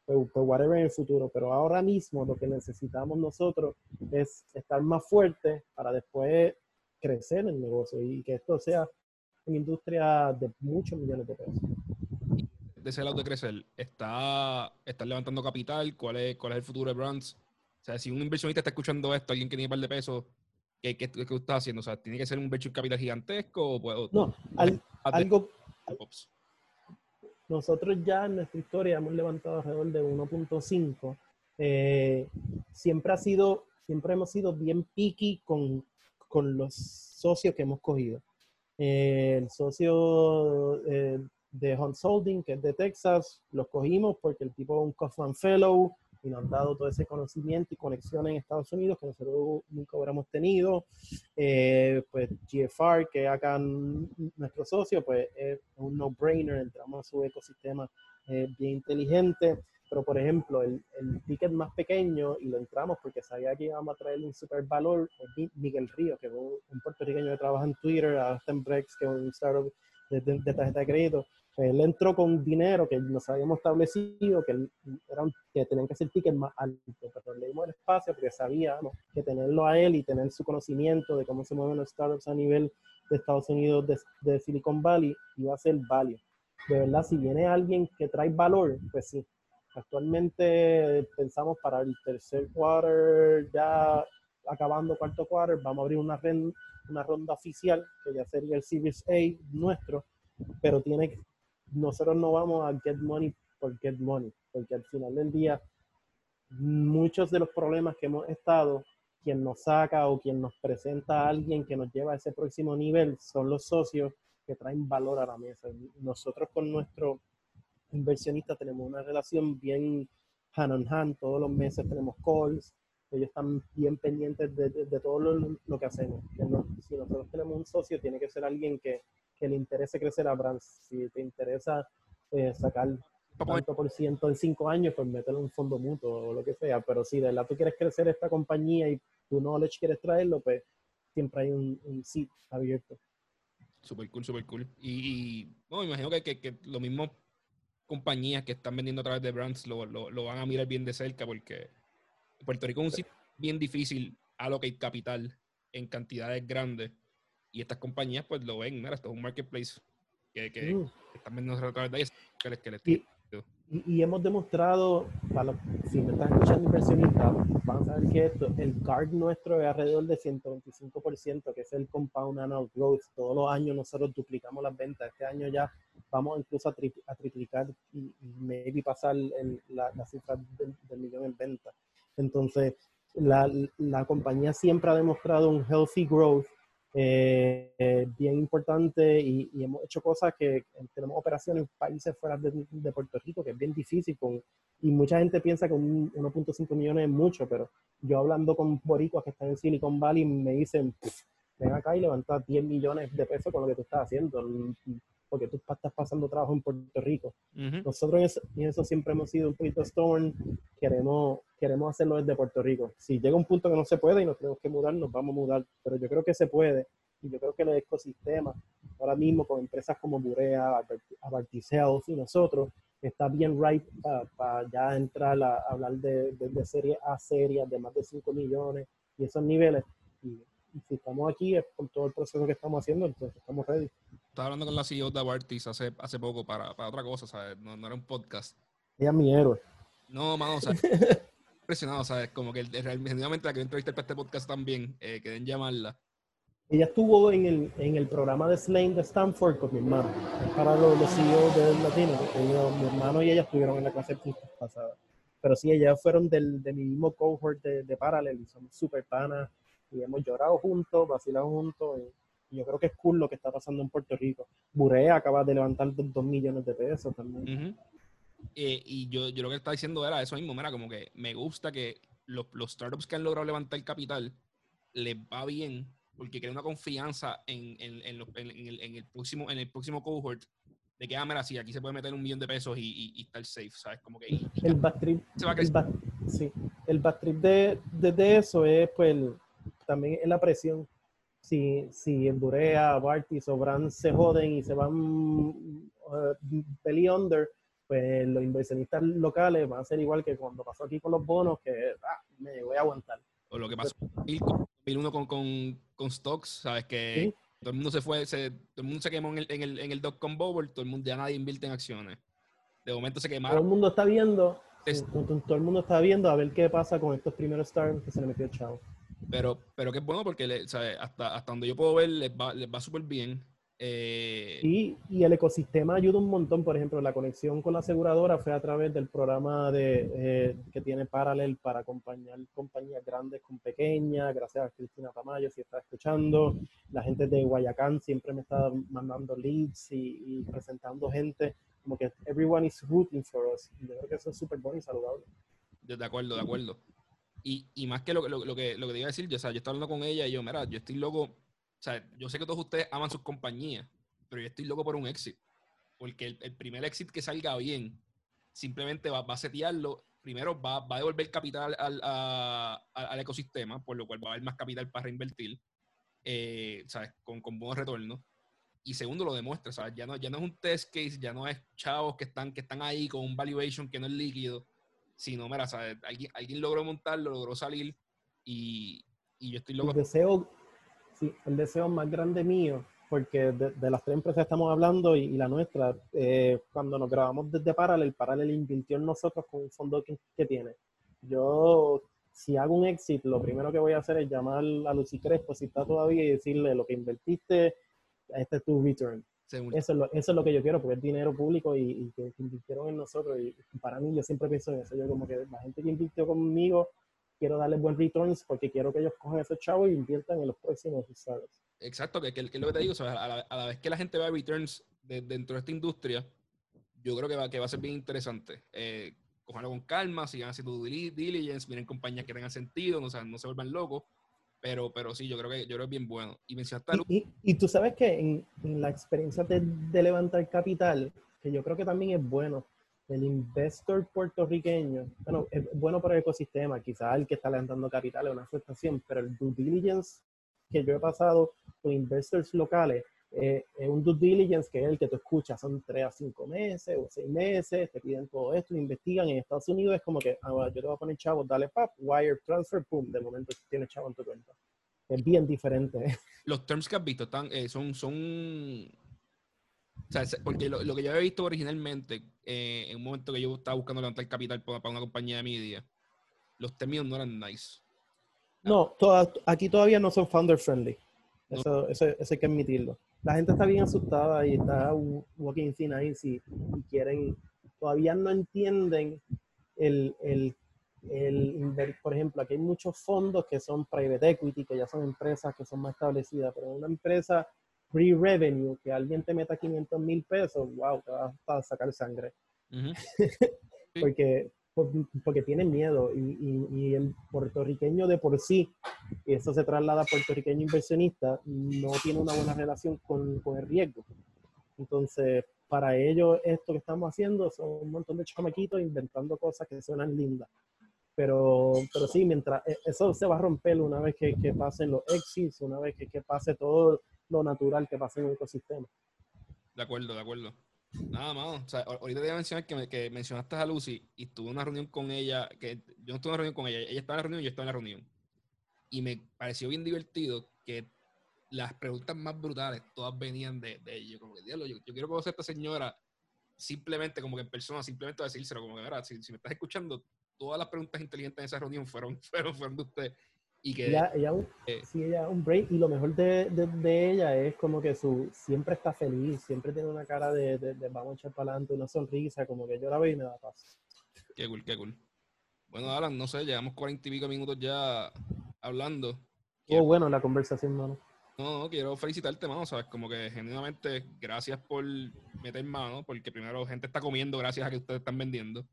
pues, pues, whatever en el futuro. Pero ahora mismo lo que necesitamos nosotros es estar más fuerte para después crecer el negocio y que esto sea una industria de muchos millones de pesos. De ese lado de crecer, ¿está, está levantando capital? ¿Cuál es, ¿Cuál es el futuro de brands? O sea, si un inversionista está escuchando esto, alguien que tiene un par de pesos, ¿qué, qué, qué está haciendo? O sea, ¿tiene que ser un venture capital gigantesco? O puedo, no, algo, nosotros ya en nuestra historia hemos levantado alrededor de 1.5. Eh, siempre ha sido, siempre hemos sido bien picky con, con los socios que hemos cogido. Eh, el socio eh, de Hunt Holding, que es de Texas, los cogimos porque el tipo es un Kaufman Fellow, y nos han dado todo ese conocimiento y conexión en Estados Unidos que nosotros nunca hubiéramos tenido. Eh, pues GFR, que acá nuestro socio, pues es un no-brainer, entramos a su ecosistema eh, bien inteligente. Pero, por ejemplo, el, el, ticket más pequeño, y lo entramos porque sabía que íbamos a traer un super valor, es Miguel Río, que es un puertorriqueño que trabaja en Twitter, Aston Brex, que es un startup de, de tarjeta de crédito él entró con dinero que nos habíamos establecido, que, eran, que tenían que ser tickets más altos, pero le dimos el espacio porque sabíamos que tenerlo a él y tener su conocimiento de cómo se mueven los startups a nivel de Estados Unidos, de, Silicon Valley, iba a ser value. De verdad, si viene alguien que trae valor, pues sí. Actualmente pensamos para el tercer quarter, ya acabando cuarto quarter, vamos a abrir una, una ronda oficial, que ya sería el Series A nuestro, pero tiene nosotros no vamos a get money por get money, porque al final del día muchos de los problemas que hemos estado, quien nos saca o quien nos presenta a alguien que nos lleva a ese próximo nivel son los socios que traen valor a la mesa. Nosotros con nuestro inversionista tenemos una relación bien hand on hand, todos los meses tenemos calls, ellos están bien pendientes de, todo lo, que hacemos. si nosotros tenemos un socio, tiene que ser alguien que, que le interese crecer a brands. Si te interesa eh, sacar tanto por ciento en cinco años, pues mételo en un fondo mutuo o lo que sea. Pero si de verdad tú quieres crecer esta compañía y tu knowledge quieres traerlo, pues siempre hay un, un seat abierto. Super cool, super cool. Y, no, me imagino que, que, que lo mismo compañías que están vendiendo a través de brands lo, lo, lo, van a mirar bien de cerca porque Puerto Rico es un sitio bien difícil alocar capital en cantidades grandes y estas compañías pues lo ven, mira, esto es un marketplace que, que, mm. están vendiendo a través de ellos, que que les y, y, hemos demostrado, para si me están escuchando inversionistas, van a saber que esto, el card nuestro es alrededor de 125%, que es el compound annual growth. Todos los años nosotros duplicamos las ventas. Este año ya vamos incluso a, a triplicar y, y, maybe pasar el, la, la, cifra del, del millón en ventas. Entonces, la, la compañía siempre ha demostrado un healthy growth eh, bien importante y, hemos hecho cosas que tenemos operaciones en países fuera de, Puerto Rico, que es bien difícil. Con, y mucha gente piensa que 1.5 millones es mucho, pero yo hablando con boricuas que están en Silicon Valley me dicen, ven acá y levanta 10 millones de pesos con lo que tú estás haciendo porque tú estás pasando trabajo en Puerto Rico. Nosotros en eso, siempre hemos sido un poquito stone, queremos, queremos hacerlo desde Puerto Rico. Si llega un punto que no se puede y nos tenemos que mudar, nos vamos a mudar, pero yo creo que se puede y yo creo que el ecosistema ahora mismo con empresas como Burea, Abarticeos y nosotros está bien right para ya entrar a, hablar de, de, de series A serias de más de 5 millones y esos niveles. Si estamos aquí es por todo el proceso que estamos haciendo, entonces estamos ready. Estaba hablando con la CEO de Abartis hace, hace poco para, para otra cosa, ¿sabes? No, no, era un podcast. Ella es mi héroe. No, mano, o sea, *laughs* impresionado, ¿sabes? Como que genuinamente la que entrevisté para este podcast también, eh, que deben llamarla. Ella estuvo en el, en el programa de Slane de Stanford con mi hermano, para los, los CEOs de Latino. mi hermano y ella estuvieron en la clase pasada. Pero sí, ellas fueron del, de mi mismo cohort de, de Parallel y somos súper panas y hemos llorado juntos, vacilado juntos. Y, yo creo que es cool lo que está pasando en Puerto Rico. Burea acaba de levantar dos millones de pesos también. Eh, y yo, yo lo que estaba diciendo era eso mismo, era como que me gusta que los, los startups que han logrado levantar capital les va bien porque crea una confianza en, en, en, el, en, el, próximo, en el próximo cohort de que, ah, mira, sí, aquí se puede meter un millón de pesos y, y, estar safe, ¿sabes? Como que... el backtrip, el, sí, el backtrip de, de, eso es, pues, también es la presión. Si, si Endurea, Bartis o Brand se joden y se van uh, belly under, pues los inversionistas locales van a ser igual que cuando pasó aquí con los bonos, que ah, me voy a aguantar. O lo que pasó en 2001 con, con, con stocks, ¿sabes? Que todo el mundo se fue, se, todo el mundo se quemó en el, en el, en el dot-com bubble, todo el mundo, ya nadie invierte en acciones. De momento se quemaron. Todo el mundo está viendo, todo el mundo está viendo a ver qué pasa con estos primeros stars que se le metió el chavo. Pero, pero que es bueno porque ¿sabes? Hasta, hasta donde yo puedo ver les va, les va súper bien. Eh, y, y, el ecosistema ayuda un montón. Por ejemplo, la conexión con la aseguradora fue a través del programa de, eh, que tiene Parallel para acompañar compañías grandes con pequeñas. Gracias a Cristina Tamayo, si está escuchando. La gente de Guayacán siempre me está mandando leads y, presentando gente. Como que everyone is rooting for us. yo creo que eso es súper bueno y saludable. De acuerdo, de acuerdo. Y, más que lo, lo, lo, que lo que te iba a decir, yo, o sea, yo estaba hablando con ella y yo, mira, yo estoy loco o sea, yo sé que todos ustedes aman sus compañías, pero yo estoy loco por un exit. Porque el, primer exit que salga bien, simplemente va, a setearlo. Primero, va, a devolver capital al, al, ecosistema, por lo cual va a haber más capital para reinvertir, eh, ¿sabes? Con, con buenos retornos. Y segundo, lo demuestra, ¿sabes? Ya no, ya no es un test case, ya no es chavos que están, que están ahí con un valuation que no es líquido, sino, mira, ¿sabes? Alguien, alguien logró montarlo, logró salir y, y yo estoy loco. deseo, Sí, el deseo más grande mío, porque de, las tres empresas estamos hablando y, la nuestra, eh, cuando nos grabamos desde Parallel, Parallel invirtió en nosotros con un fondo que, tiene. Yo, si hago un exit, lo primero que voy a hacer es llamar a Lucy Crespo, si está todavía, y decirle lo que invertiste, este es tu return. Eso es, lo, eso es lo que yo quiero, porque es dinero público y, que, invirtieron en nosotros. Y para mí, yo siempre pienso en eso. Yo, como que la gente que invirtió conmigo quiero darle buen returns porque quiero que ellos cojan ese chavo y inviertan en los próximos usuarios. Exacto, que, es lo que te digo, a, la, vez que la gente vea returns dentro de esta industria, yo creo que va, que va a ser bien interesante. Eh, cojanlo con calma, sigan haciendo diligence, miren compañías que tengan sentido, no, no se vuelvan locos. Pero, pero sí, yo creo que yo creo que es bien bueno. Y mencionaste y, y, tú sabes que en, la experiencia de, de levantar capital, que yo creo que también es bueno, el investor puertorriqueño, bueno, es bueno para el ecosistema, quizás el que está levantando capital es una frustración, pero el due diligence que yo he pasado con investors locales eh, es un due diligence que es el que tú escuchas, son tres a cinco meses o seis meses, te piden todo esto, investigan. En Estados Unidos es como que, ah, yo te voy a poner chavo, dale pap, wire transfer, pum, de momento tienes chavo en tu cuenta. Es bien diferente. *laughs* Los terms que has visto están, eh, son, son o sea, porque lo, que yo había visto originalmente, eh, en un momento que yo estaba buscando levantar capital para, una compañía de media, los términos no eran nice. No, aquí todavía no son founder friendly. Eso, eso, hay que admitirlo. La gente está bien asustada y está walking thin ahí si, quieren. Todavía no entienden el, el, el, por ejemplo, aquí hay muchos fondos que son private equity, que ya son empresas que son más establecidas, pero una empresa pre-revenue, que alguien te meta 500 mil pesos, wow, te vas a sacar sangre. *laughs* porque, porque tienen miedo y, y, el puertorriqueño de por sí, y eso se traslada a puertorriqueño inversionista, no tiene una buena relación con, con el riesgo. Entonces, para ellos esto que estamos haciendo son un montón de chamaquitos inventando cosas que suenan lindas. Pero, pero sí, mientras e, eso se va a romper una vez que, que pasen los exits, una vez que, que pase todo lo natural que pasa en el ecosistema. De acuerdo, de acuerdo. Nada más. O sea, ahorita te iba a mencionar que, que, mencionaste a Lucy y tuve una reunión con ella, que yo no estuve en una reunión con ella, ella estaba en la reunión y yo estaba en la reunión. Y me pareció bien divertido que las preguntas más brutales todas venían de, de ella. Como que, diablo, yo, quiero conocer a esta señora simplemente como que en persona, simplemente decírselo, como que, verdad, si, si, me estás escuchando, todas las preguntas inteligentes en esa reunión fueron, *laughs* fueron, fueron de usted. Y que, ella, ella, un, eh, sí, ella un break y lo mejor de, de, ella es como que su siempre está feliz, siempre tiene una cara de, de, vamos a echar para adelante, una sonrisa, como que yo la veo y me da paz. Qué cool, qué cool. Bueno, Alan, no sé, llevamos cuarenta y pico minutos ya hablando. Oh, bueno la conversación, mano. No, quiero felicitarte, mano, sabes, como que genuinamente gracias por meter mano, porque primero gente está comiendo gracias a que ustedes están vendiendo.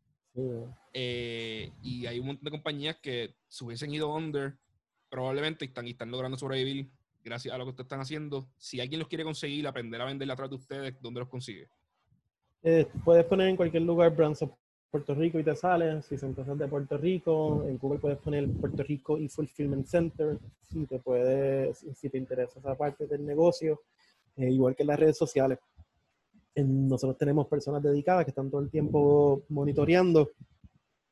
Eh, y hay un montón de compañías que se hubiesen ido under probablemente están, están logrando sobrevivir gracias a lo que ustedes están haciendo. Si alguien los quiere conseguir, aprender a vender atrás de ustedes, ¿dónde los consigue? Eh, puedes poner en cualquier lugar Brands of Puerto Rico y te sale. Si son cosas de Puerto Rico, en Google puedes poner Puerto Rico y Fulfillment Center. Si te, puede, si te interesa esa parte del negocio, eh, igual que en las redes sociales. nosotros tenemos personas dedicadas que están todo el tiempo monitoreando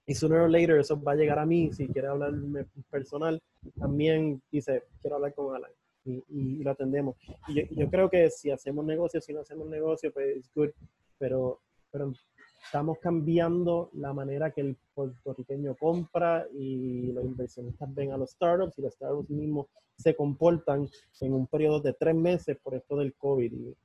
y sooner or later eso va a llegar a mí. Si quiere hablarme personal, también dice, quiero hablar con Alan. Y, y, lo atendemos. Y yo, yo, creo que si hacemos negocio, si no hacemos negocio, pues es good. Pero, pero estamos cambiando la manera que el puertorriqueño compra y los inversionistas ven a los startups y los startups mismos se comportan en un periodo de tres meses por esto del COVID. Y,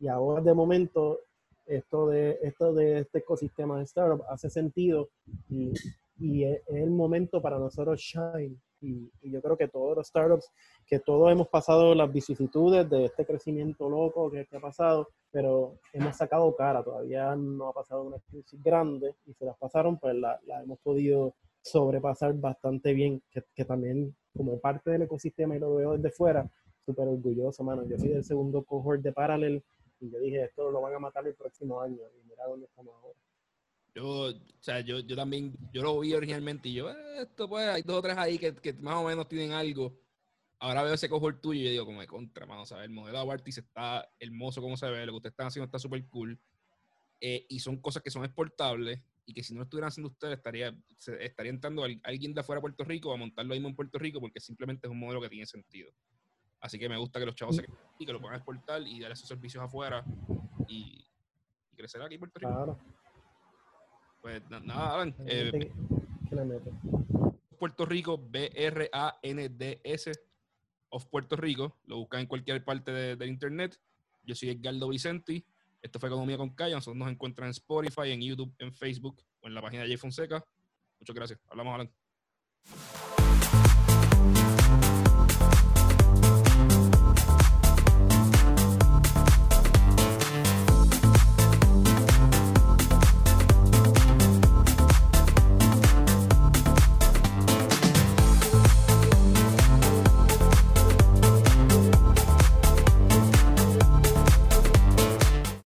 y ahora de momento esto de, esto de este ecosistema de startup hace sentido y, y es, el momento para nosotros shine. Y, yo creo que todos los startups, que todos hemos pasado las vicisitudes de este crecimiento loco que, ha pasado, pero hemos sacado cara, todavía no ha pasado una crisis grande y se las pasaron, pues la, la hemos podido sobrepasar bastante bien, que, que, también como parte del ecosistema y lo veo desde fuera, súper orgulloso, mano. Yo soy del segundo cohort de Parallel y yo dije, esto lo van a matar el próximo año. Y mira dónde estamos ahora. Yo, o sea, yo, yo también, yo lo vi originalmente y yo, eh, esto pues, hay dos o tres ahí que, que, más o menos tienen algo. Ahora veo ese cohort tuyo y yo digo, como de contra, mano, o el modelo de Abartis está hermoso como se ve, lo que ustedes están haciendo está súper cool. Eh, y son cosas que son exportables y que si no lo estuvieran haciendo ustedes, estaría, estaría entrando alguien de afuera de Puerto Rico a montarlo mismo en Puerto Rico porque simplemente es un modelo que tiene sentido. Así que me gusta que los chavos se y que lo puedan exportar y dar esos servicios afuera y, crecer aquí en Puerto Rico. Claro. Pues nada, Alan. Eh, Puerto Rico, B-R-A-N-D-S of Puerto Rico. Lo buscan en cualquier parte de, internet. Yo soy Edgardo Vicenti. Esto fue Economía con Calle. Nosotros nos encuentran en Spotify, en YouTube, en Facebook o en la página de Jay Fonseca. Muchas gracias. Hablamos, Alan.